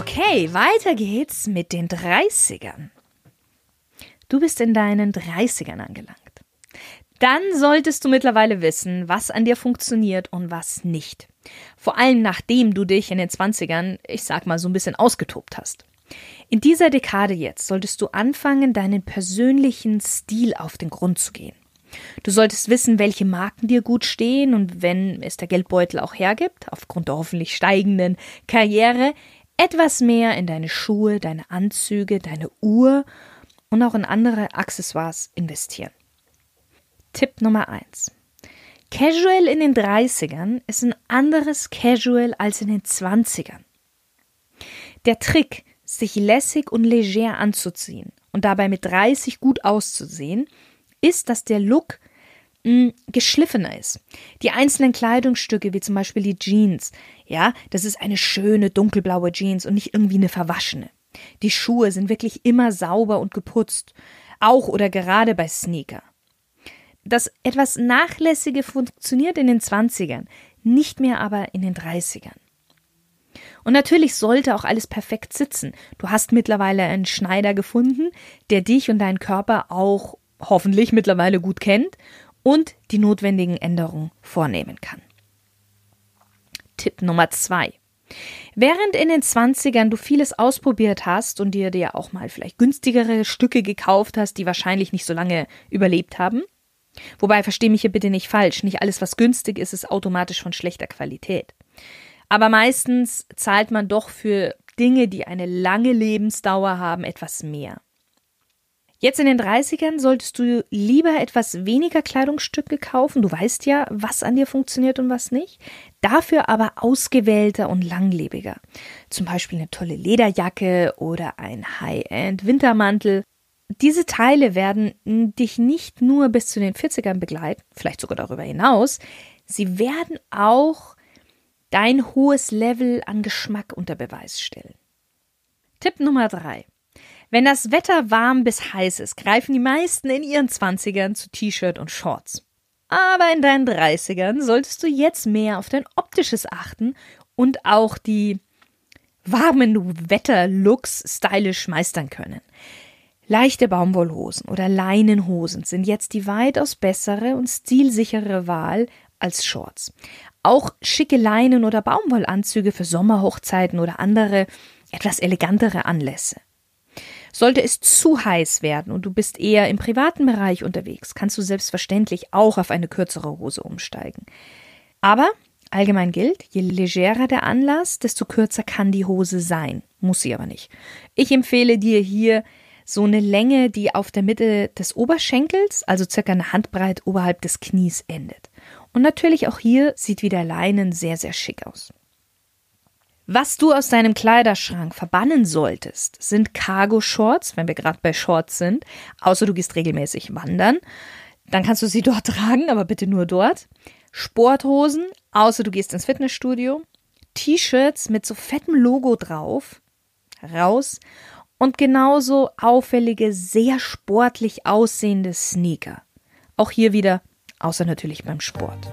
Okay, weiter geht's mit den 30ern. Du bist in deinen 30ern angelangt. Dann solltest du mittlerweile wissen, was an dir funktioniert und was nicht. Vor allem nachdem du dich in den 20ern, ich sag mal, so ein bisschen ausgetobt hast. In dieser Dekade jetzt solltest du anfangen, deinen persönlichen Stil auf den Grund zu gehen. Du solltest wissen, welche Marken dir gut stehen und wenn es der Geldbeutel auch hergibt, aufgrund der hoffentlich steigenden Karriere, etwas mehr in deine Schuhe, deine Anzüge, deine Uhr und auch in andere Accessoires investieren. Tipp Nummer 1. Casual in den 30ern ist ein anderes Casual als in den 20ern. Der Trick, sich lässig und leger anzuziehen und dabei mit 30 gut auszusehen, ist, dass der Look geschliffener ist. Die einzelnen Kleidungsstücke, wie zum Beispiel die Jeans, ja, das ist eine schöne dunkelblaue Jeans und nicht irgendwie eine verwaschene. Die Schuhe sind wirklich immer sauber und geputzt, auch oder gerade bei Sneaker. Das etwas Nachlässige funktioniert in den 20ern, nicht mehr aber in den 30ern. Und natürlich sollte auch alles perfekt sitzen. Du hast mittlerweile einen Schneider gefunden, der dich und deinen Körper auch hoffentlich mittlerweile gut kennt und die notwendigen Änderungen vornehmen kann. Tipp Nummer zwei. Während in den 20ern du vieles ausprobiert hast und dir dir auch mal vielleicht günstigere Stücke gekauft hast, die wahrscheinlich nicht so lange überlebt haben, wobei verstehe mich hier bitte nicht falsch, nicht alles, was günstig ist, ist automatisch von schlechter Qualität. Aber meistens zahlt man doch für Dinge, die eine lange Lebensdauer haben, etwas mehr. Jetzt in den 30ern solltest du lieber etwas weniger Kleidungsstücke kaufen. Du weißt ja, was an dir funktioniert und was nicht. Dafür aber ausgewählter und langlebiger. Zum Beispiel eine tolle Lederjacke oder ein High-End Wintermantel. Diese Teile werden dich nicht nur bis zu den 40ern begleiten, vielleicht sogar darüber hinaus. Sie werden auch dein hohes Level an Geschmack unter Beweis stellen. Tipp Nummer drei. Wenn das Wetter warm bis heiß ist, greifen die meisten in ihren Zwanzigern zu T-Shirt und Shorts. Aber in deinen Dreißigern solltest du jetzt mehr auf dein Optisches achten und auch die warmen Wetterlooks stylisch meistern können. Leichte Baumwollhosen oder Leinenhosen sind jetzt die weitaus bessere und stilsichere Wahl als Shorts. Auch schicke Leinen- oder Baumwollanzüge für Sommerhochzeiten oder andere etwas elegantere Anlässe. Sollte es zu heiß werden und du bist eher im privaten Bereich unterwegs, kannst du selbstverständlich auch auf eine kürzere Hose umsteigen. Aber allgemein gilt, je legerer der Anlass, desto kürzer kann die Hose sein. Muss sie aber nicht. Ich empfehle dir hier so eine Länge, die auf der Mitte des Oberschenkels, also circa eine Handbreit oberhalb des Knies endet. Und natürlich auch hier sieht wieder Leinen sehr, sehr schick aus. Was du aus deinem Kleiderschrank verbannen solltest, sind Cargo-Shorts, wenn wir gerade bei Shorts sind, außer du gehst regelmäßig wandern. Dann kannst du sie dort tragen, aber bitte nur dort. Sporthosen, außer du gehst ins Fitnessstudio. T-Shirts mit so fettem Logo drauf, raus. Und genauso auffällige, sehr sportlich aussehende Sneaker. Auch hier wieder, außer natürlich beim Sport.